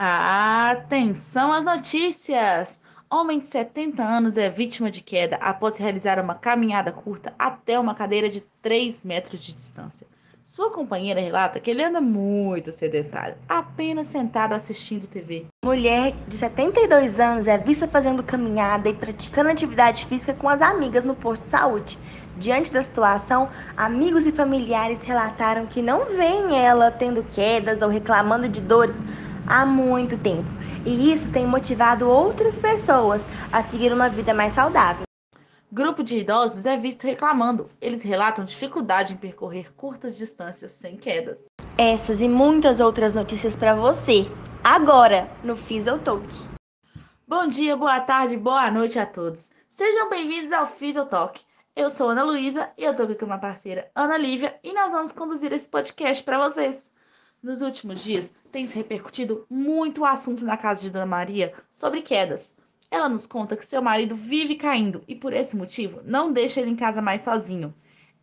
Atenção às notícias! Homem de 70 anos é vítima de queda após realizar uma caminhada curta até uma cadeira de 3 metros de distância. Sua companheira relata que ele anda muito sedentário, apenas sentado assistindo TV. Mulher de 72 anos é vista fazendo caminhada e praticando atividade física com as amigas no posto de saúde. Diante da situação, amigos e familiares relataram que não veem ela tendo quedas ou reclamando de dores há muito tempo. E isso tem motivado outras pessoas a seguir uma vida mais saudável. Grupo de idosos é visto reclamando. Eles relatam dificuldade em percorrer curtas distâncias sem quedas. Essas e muitas outras notícias para você, agora no Fisiotalk. Bom dia, boa tarde, boa noite a todos. Sejam bem-vindos ao Fisiotalk. Eu sou Ana Luísa e eu tô aqui com uma parceira, Ana Lívia, e nós vamos conduzir esse podcast para vocês. Nos últimos dias, tem se repercutido muito o assunto na casa de Dona Maria sobre quedas. Ela nos conta que seu marido vive caindo e, por esse motivo, não deixa ele em casa mais sozinho.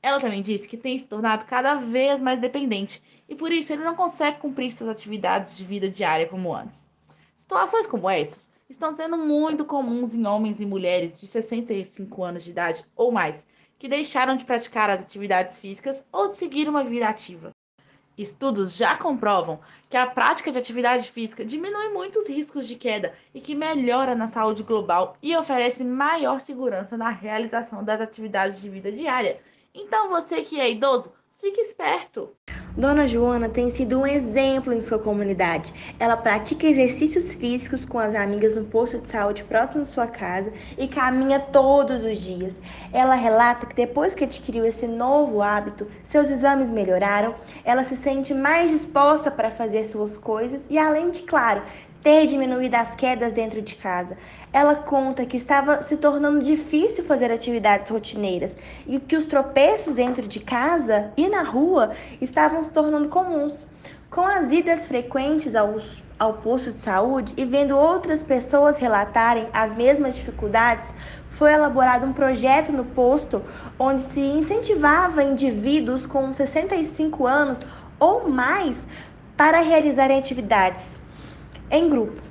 Ela também disse que tem se tornado cada vez mais dependente e, por isso, ele não consegue cumprir suas atividades de vida diária como antes. Situações como essas estão sendo muito comuns em homens e mulheres de 65 anos de idade ou mais que deixaram de praticar as atividades físicas ou de seguir uma vida ativa. Estudos já comprovam que a prática de atividade física diminui muito os riscos de queda e que melhora na saúde global e oferece maior segurança na realização das atividades de vida diária. Então, você que é idoso, fique esperto! Dona Joana tem sido um exemplo em sua comunidade. Ela pratica exercícios físicos com as amigas no posto de saúde próximo de sua casa e caminha todos os dias. Ela relata que depois que adquiriu esse novo hábito, seus exames melhoraram, ela se sente mais disposta para fazer suas coisas e, além de, claro, ter diminuído as quedas dentro de casa. Ela conta que estava se tornando difícil fazer atividades rotineiras e que os tropeços dentro de casa e na rua estavam se tornando comuns. Com as idas frequentes aos, ao posto de saúde e vendo outras pessoas relatarem as mesmas dificuldades, foi elaborado um projeto no posto onde se incentivava indivíduos com 65 anos ou mais para realizarem atividades em grupo,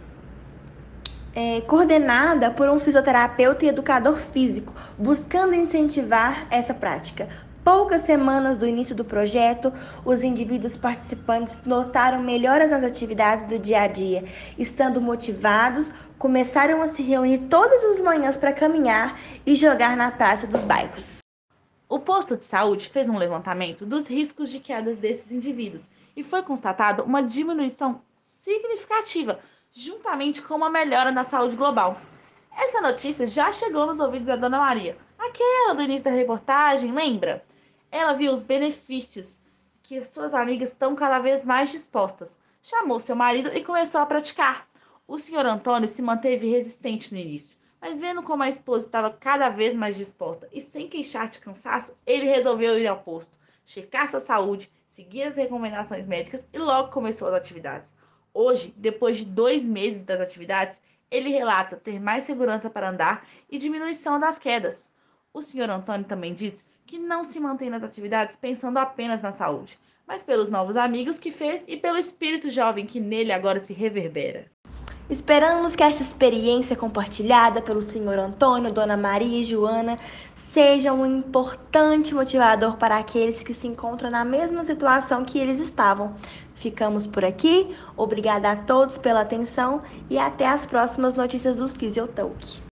é, coordenada por um fisioterapeuta e educador físico, buscando incentivar essa prática. Poucas semanas do início do projeto, os indivíduos participantes notaram melhoras nas atividades do dia a dia. Estando motivados, começaram a se reunir todas as manhãs para caminhar e jogar na praça dos bairros. O posto de saúde fez um levantamento dos riscos de quedas desses indivíduos e foi constatado uma diminuição significativa, juntamente com uma melhora na saúde global. Essa notícia já chegou nos ouvidos da Dona Maria, aquela do início da reportagem, lembra? Ela viu os benefícios que suas amigas estão cada vez mais dispostas. Chamou seu marido e começou a praticar. O senhor Antônio se manteve resistente no início, mas vendo como a esposa estava cada vez mais disposta e sem queixar de cansaço, ele resolveu ir ao posto, checar sua saúde, seguir as recomendações médicas e logo começou as atividades. Hoje, depois de dois meses das atividades, ele relata ter mais segurança para andar e diminuição das quedas. O senhor Antônio também diz que não se mantém nas atividades pensando apenas na saúde, mas pelos novos amigos que fez e pelo espírito jovem que nele agora se reverbera. Esperamos que essa experiência compartilhada pelo senhor Antônio, Dona Maria e Joana seja um importante motivador para aqueles que se encontram na mesma situação que eles estavam. Ficamos por aqui, obrigada a todos pela atenção e até as próximas notícias do Physiotalk.